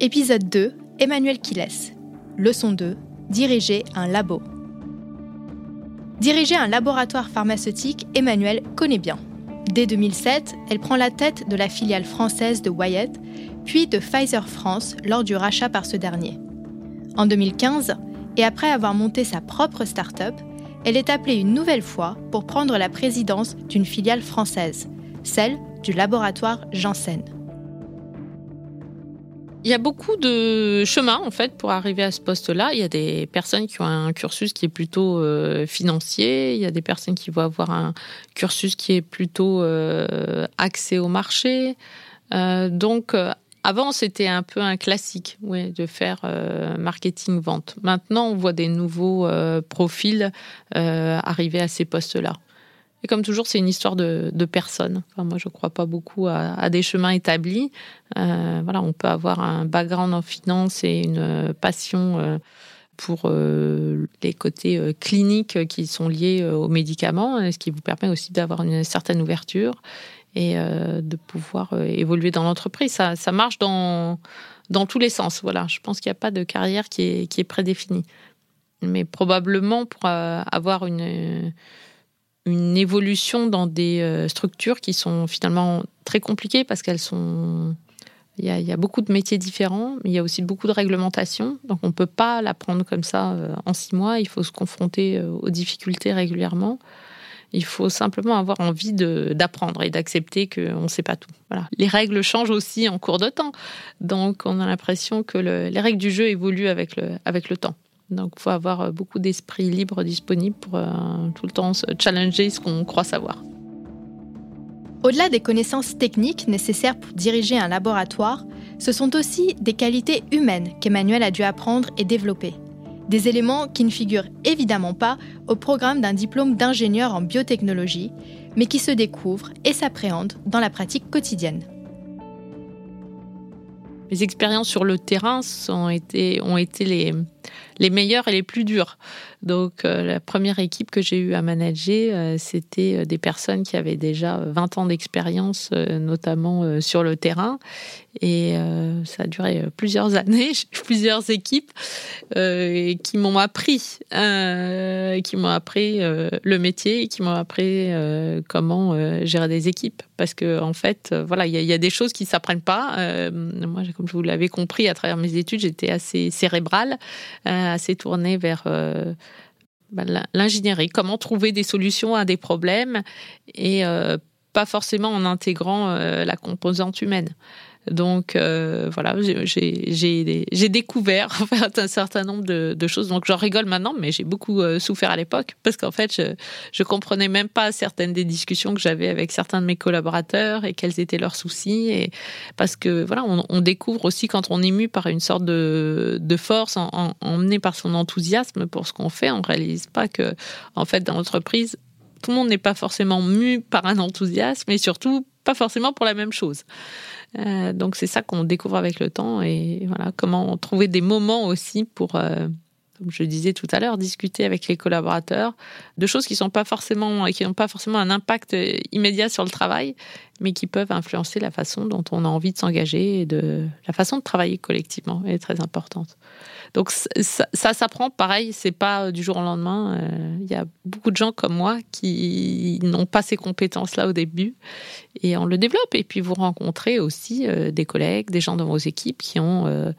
Épisode 2, Emmanuel Quiles. Leçon 2, diriger un labo. Diriger un laboratoire pharmaceutique, Emmanuel connaît bien. Dès 2007, elle prend la tête de la filiale française de Wyatt, puis de Pfizer France lors du rachat par ce dernier. En 2015, et après avoir monté sa propre start-up, elle est appelée une nouvelle fois pour prendre la présidence d'une filiale française, celle du laboratoire Janssen. Il y a beaucoup de chemins en fait pour arriver à ce poste-là. Il y a des personnes qui ont un cursus qui est plutôt euh, financier. Il y a des personnes qui vont avoir un cursus qui est plutôt euh, axé au marché. Euh, donc avant, c'était un peu un classique de faire marketing-vente. Maintenant, on voit des nouveaux profils arriver à ces postes-là. Et comme toujours, c'est une histoire de, de personnes. Moi, je ne crois pas beaucoup à, des chemins établis. Euh, voilà, on peut avoir un background en finance et une passion euh, pour euh, les côtés cliniques qui sont liés aux médicaments, ce qui vous permet aussi d'avoir une certaine ouverture et de pouvoir évoluer dans l'entreprise. Ça, ça, marche dans, dans tous les sens. Voilà, je pense qu'il n'y a pas de carrière qui est, qui est prédéfinie. Mais probablement pour avoir une une évolution dans des euh, structures qui sont finalement très compliquées parce qu'elles sont. Il y, a, beaucoup de métiers différents, mais il y a aussi beaucoup de réglementations. Donc on ne peut pas l'apprendre comme ça euh, en six mois. Il faut se confronter euh, aux difficultés régulièrement. Il faut simplement avoir envie d'apprendre et d'accepter qu'on ne sait pas tout. Les règles changent aussi en cours de temps. Donc on a l'impression que les règles du jeu évoluent avec le temps. Donc, il faut avoir euh, beaucoup d'esprit libre disponible pour euh, tout le temps se challenger ce qu'on croit savoir. Au-delà des connaissances techniques nécessaires pour diriger un laboratoire, ce sont aussi des qualités humaines qu'Emmanuel a dû apprendre et développer. Des éléments qui ne figurent évidemment pas au programme d'un diplôme d'ingénieur en biotechnologie, mais qui se découvrent et s'appréhendent dans la pratique quotidienne. Mes expériences sur le terrain ont été, ont été les, les meilleurs et les plus durs. Donc euh, la première équipe que j'ai eu à manager, euh, c'était euh, des personnes qui avaient déjà 20 ans d'expérience, notamment sur le terrain. Et ça a duré plusieurs années, plusieurs équipes qui m'ont appris, qui m'ont appris le métier, et qui m'ont appris comment gérer des équipes. Parce que en fait, voilà, il y, a des choses qui s'apprennent pas. moi, comme je vous l'avais compris à travers mes études, j'étais assez cérébrale assez tourné vers euh, bah, l'ingénierie, comment trouver des solutions à des problèmes et euh, pas forcément en intégrant euh, la composante humaine. Donc euh, voilà, j'ai découvert un certain nombre de, choses. Donc j'en rigole maintenant, mais j'ai beaucoup euh, souffert à l'époque parce qu'en fait, je, je comprenais même pas certaines des discussions que j'avais avec certains de mes collaborateurs et quels étaient leurs soucis. Et parce que voilà, on, découvre aussi quand on est mu par une sorte de, force, en, emmené par son enthousiasme pour ce qu'on fait, on réalise pas que en fait dans l'entreprise tout le monde n'est pas forcément mu par un enthousiasme et surtout pas forcément pour la même chose. Euh, donc c'est ça qu'on découvre avec le temps et voilà comment trouver des moments aussi pour, euh, comme je disais tout à l'heure, discuter avec les collaborateurs de choses qui sont pas forcément qui n'ont pas forcément un impact immédiat sur le travail, mais qui peuvent influencer la façon dont on a envie de s'engager et de la façon de travailler collectivement est très importante. Donc ça, s'apprend, pareil, c'est pas du jour au lendemain. Euh, il y a beaucoup de gens comme moi qui n'ont pas ces compétences-là au début et on le développe. Et puis vous rencontrez aussi euh, des collègues, des gens dans vos équipes qui ont euh,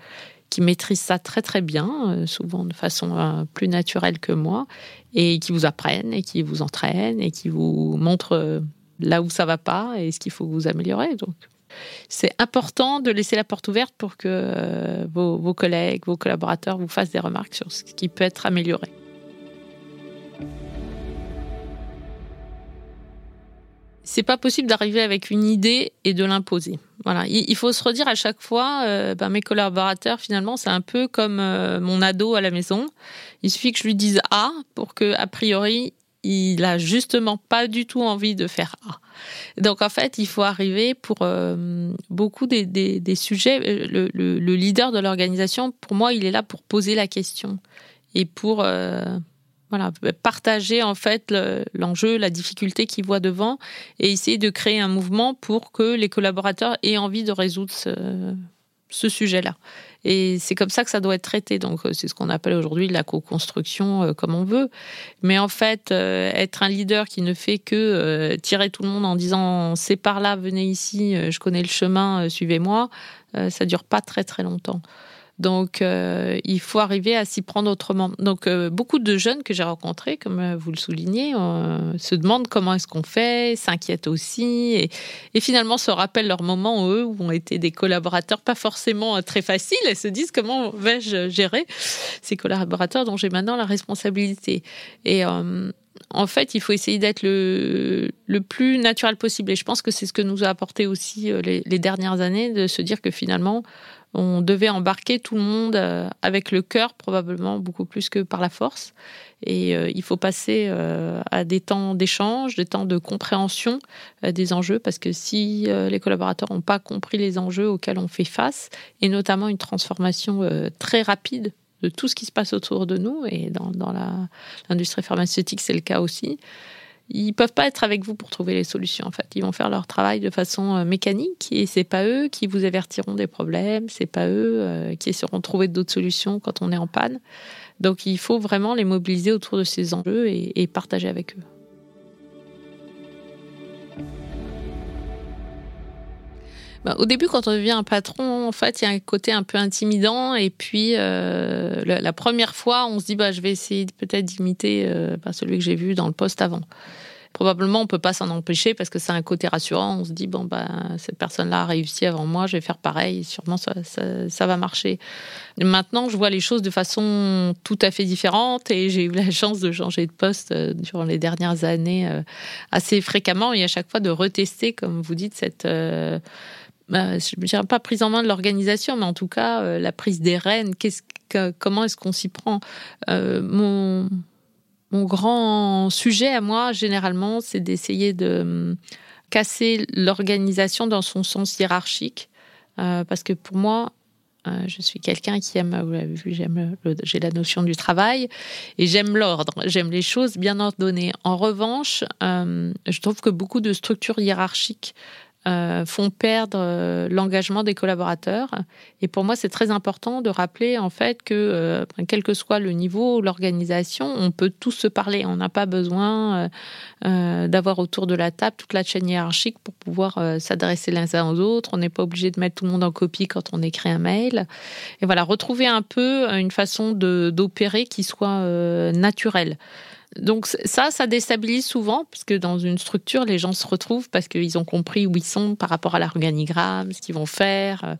qui maîtrisent ça très très bien, souvent de façon plus naturelle que moi, et qui vous apprennent et qui vous entraînent et qui vous montrent là où ça va pas et ce qu'il faut vous améliorer. Donc c'est important de laisser la porte ouverte pour que euh, vos, collègues, vos collaborateurs vous fassent des remarques sur ce qui peut être amélioré. c'est pas possible d'arriver avec une idée et de l'imposer. Il faut se redire à chaque fois, euh, ben, mes collaborateurs finalement c'est un peu comme euh, mon ado à la maison. Il suffit que je lui dise A pour que a priori il a justement pas du tout envie de faire A. Donc en fait, il faut arriver pour euh, beaucoup des, sujets. Le, le, leader de l'organisation, pour moi, il est là pour poser la question et pour voilà partager en fait l'enjeu, la difficulté qu'il voit devant et essayer de créer un mouvement pour que les collaborateurs aient envie de résoudre ce, sujet-là. Et c'est comme ça que ça doit être traité. Donc, c'est ce qu'on appelle aujourd'hui la co-construction, comme on veut. Mais en fait, être un leader qui ne fait que tirer tout le monde en disant c'est par là, venez ici, je connais le chemin, suivez-moi, ça dure pas très très longtemps. Donc, euh, il faut arriver à s'y prendre autrement. Donc, euh, beaucoup de jeunes que j'ai rencontrés, comme euh, vous le soulignez, se demandent comment est-ce qu'on fait, s'inquiètent aussi, et, finalement se rappellent leurs moments, eux, où ont été des collaborateurs pas forcément très faciles, et se disent comment vais-je gérer ces collaborateurs dont j'ai maintenant la responsabilité. Et en fait, il faut essayer d'être le, plus naturel possible. Et je pense que c'est ce que nous a apporté aussi les, les dernières années, de se dire que finalement, on devait embarquer tout le monde euh, avec le cœur, probablement beaucoup plus que par la force. Et euh, il faut passer euh, à des temps d'échange, des temps de compréhension des enjeux, parce que si les collaborateurs n'ont pas compris les enjeux auxquels on fait face, et notamment une transformation très rapide de tout ce qui se passe autour de nous, et dans, dans l'industrie pharmaceutique, c'est le cas aussi, ils peuvent pas être avec vous pour trouver les solutions. En fait, ils vont faire leur travail de façon euh, mécanique et c'est pas eux qui vous avertiront des problèmes, c'est pas eux euh, qui essaieront de trouver d'autres solutions quand on est en panne. Donc, il faut vraiment les mobiliser autour de ces enjeux et, partager avec eux. Bah, au début, quand on devient un patron, en fait, il y a un côté un peu intimidant. Et puis, euh, la, première fois, on se dit, bah, je vais essayer peut-être d'imiter bah, celui que j'ai vu dans le poste avant probablement on peut pas s'en empêcher parce que c'est un côté rassurant. On se dit bon bah cette personne-là a réussi avant moi, je vais faire pareil. Sûrement ça, ça, va marcher. Maintenant, je vois les choses de façon tout à fait différente et j'ai eu la chance de changer de poste euh, durant les dernières années euh, assez fréquemment et à chaque fois de retester, comme vous dites, cette euh, bah, je ne dirais pas prise en main de l'organisation, mais en tout cas la prise des rênes. Comment est-ce qu'on s'y prend? Mon mon grand sujet à moi, généralement, c'est d'essayer de hum, casser l'organisation dans son sens hiérarchique. Euh, parce que pour moi, euh, je suis quelqu'un qui aime, vous l'avez vu, j'ai la notion du travail et j'aime l'ordre, j'aime les choses bien ordonnées. En revanche, euh, je trouve que beaucoup de structures hiérarchiques euh, font perdre euh, l'engagement des collaborateurs. Et pour moi, c'est très important de rappeler en fait que, euh, quel que soit le niveau, l'organisation, on peut tous se parler. On n'a pas besoin d'avoir autour de la table toute la chaîne hiérarchique pour pouvoir s'adresser les uns aux autres. On n'est pas obligé de mettre tout le monde en copie quand on écrit un mail. Et voilà, retrouver un peu une façon d'opérer qui soit naturelle. Donc ça, ça déstabilise souvent, puisque dans une structure, les gens se retrouvent parce qu'ils ont compris où ils sont par rapport à l'organigramme, ce qu'ils vont faire, euh,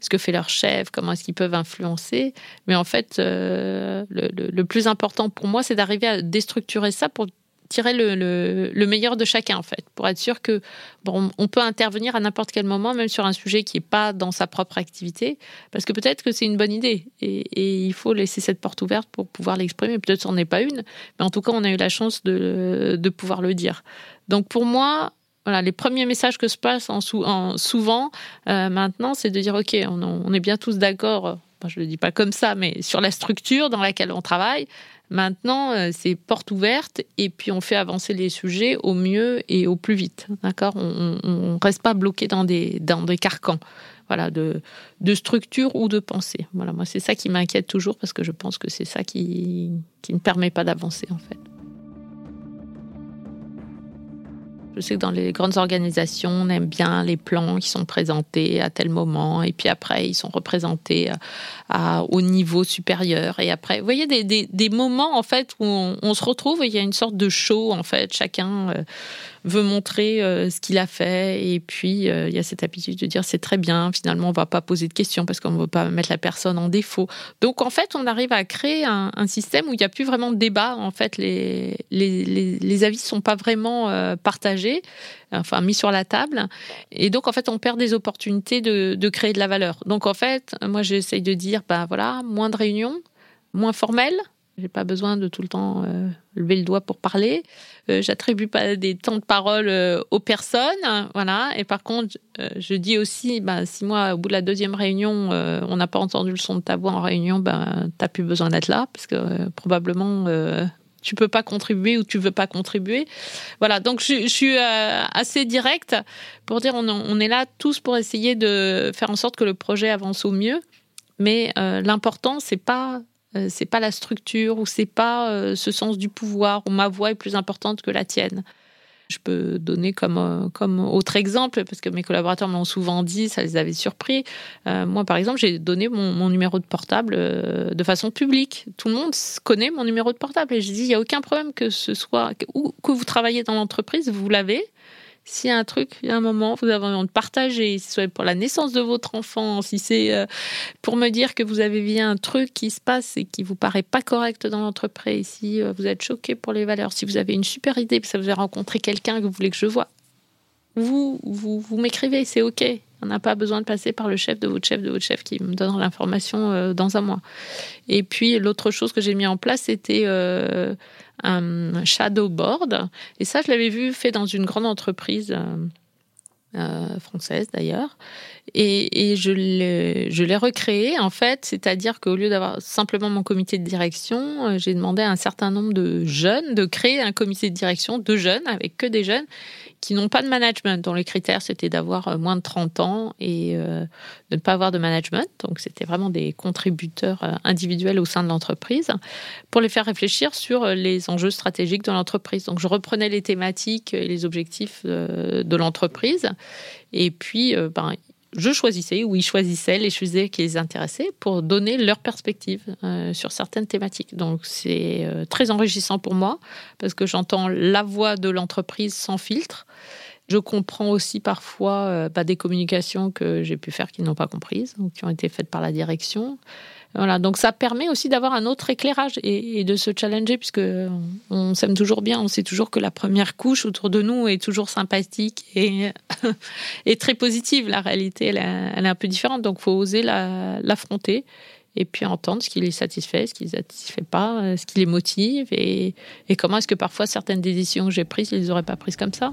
ce que fait leur chef, comment est-ce qu'ils peuvent influencer. Mais en fait, euh, le, le, plus important pour moi, c'est d'arriver à déstructurer ça pour tirer le, meilleur de chacun, en fait, pour être sûr que bon, on peut intervenir à n'importe quel moment, même sur un sujet qui n'est pas dans sa propre activité, parce que peut-être que c'est une bonne idée et, il faut laisser cette porte ouverte pour pouvoir l'exprimer. Peut-être n'en est pas une, mais en tout cas, on a eu la chance de, de pouvoir le dire. Donc pour moi, voilà, les premiers messages que se passent en, souvent euh, maintenant, c'est de dire ok, on, on est bien tous d'accord. Je ne le dis pas comme ça, mais sur la structure dans laquelle on travaille, Maintenant, euh, c'est porte ouverte et puis on fait avancer les sujets au mieux et au plus vite. D'accord? On ne reste pas bloqué dans des, dans des carcans voilà, de, de structure ou de pensée. Voilà, moi, c'est ça qui m'inquiète toujours parce que je pense que c'est ça qui, qui ne permet pas d'avancer en fait. Je sais que dans les grandes organisations, on aime bien les plans qui sont présentés à tel moment, et puis après, ils sont représentés à, au niveau supérieur. Et après, vous voyez, des, des, moments, en fait, où on, se retrouve et il y a une sorte de show, en fait. Chacun euh, veut montrer euh, ce qu'il a fait. Et puis, euh, il y a cette habitude de dire c'est très bien. Finalement, on va pas poser de questions parce qu'on ne veut pas mettre la personne en défaut. Donc, en fait, on arrive à créer un, système où il n'y a plus vraiment de débat. En fait, les, les, les, avis sont pas vraiment euh, enfin mis sur la table. Et donc, en fait, on perd des opportunités de, créer de la valeur. Donc, en fait, moi, j'essaye de dire, bah voilà, moins de réunions, moins formelles j'ai pas besoin de tout le temps euh, lever le doigt pour parler. Euh, J'attribue pas des temps de parole euh, aux personnes, voilà. Et par contre, je dis aussi, bah, si moi, au bout de la deuxième réunion, on n'a pas entendu le son de ta voix en réunion, ben, t'as plus besoin d'être là, parce que probablement tu peux pas contribuer ou tu veux pas contribuer. Voilà, donc je, suis euh, assez directe pour dire on, est là tous pour essayer de faire en sorte que le projet avance au mieux. Mais euh, l'important c'est pas euh, c'est pas la structure ou c'est pas ce sens du pouvoir où ma voix est plus importante que la tienne. Je peux donner comme, euh, comme autre exemple, parce que mes collaborateurs m'ont souvent dit, ça les avait surpris. Euh, moi, par exemple, j'ai donné mon, numéro de portable euh, de façon publique. Tout le monde connaît mon numéro de portable. Et je dis, il n'y a aucun problème que ce soit, ou que vous travaillez dans l'entreprise, vous l'avez. S'il y a un truc, il y a un moment, vous avez envie de partager, si c'est pour la naissance de votre enfant, si c'est euh, pour me dire que vous avez vu un truc qui se passe et qui vous paraît pas correct dans l'entreprise, si euh, vous êtes choqué pour les valeurs, si vous avez une super idée, que ça vous a rencontré quelqu'un que vous voulez que je vois, vous, vous, m'écrivez, c'est OK. On n'a pas besoin de passer par le chef de votre chef de votre chef qui me donne l'information euh, dans un mois. Et puis l'autre chose que j'ai mis en place, c'était un shadow board. Et ça, je l'avais vu fait dans une grande entreprise euh, euh, française d'ailleurs. Et, et je l'ai recréé en fait, c'est-à-dire qu'au lieu d'avoir simplement mon comité de direction, euh, j'ai demandé à un certain nombre de jeunes de créer un comité de direction de jeunes avec que des jeunes qui n'ont pas de management, dont les critères c'était d'avoir euh, moins de 30 ans et euh, de ne pas avoir de management. Donc c'était vraiment des contributeurs euh, individuels au sein de l'entreprise pour les faire réfléchir sur les enjeux stratégiques de l'entreprise. Donc je reprenais les thématiques et les objectifs de l'entreprise et puis ben, je choisissais ou ils choisissaient les sujets qui les intéressaient pour donner leur perspective euh, sur certaines thématiques. Donc c'est euh, très enrichissant pour moi parce que j'entends la voix de l'entreprise sans filtre. Je comprends aussi parfois euh, bah, des communications que j'ai pu faire qui n'ont pas comprises ou qui ont été faites par la direction. Voilà, donc ça permet aussi d'avoir un autre éclairage et, de se challenger puisque on s'aime toujours bien, on sait toujours que la première couche autour de nous est toujours sympathique et, et très positive. La réalité, elle, est un peu différente, donc faut oser l'affronter et puis entendre ce qui les satisfait, ce qui les satisfait pas, ce qui les motive et, et comment est-ce que parfois certaines décisions que j'ai prises, ils les auraient pas prises comme ça.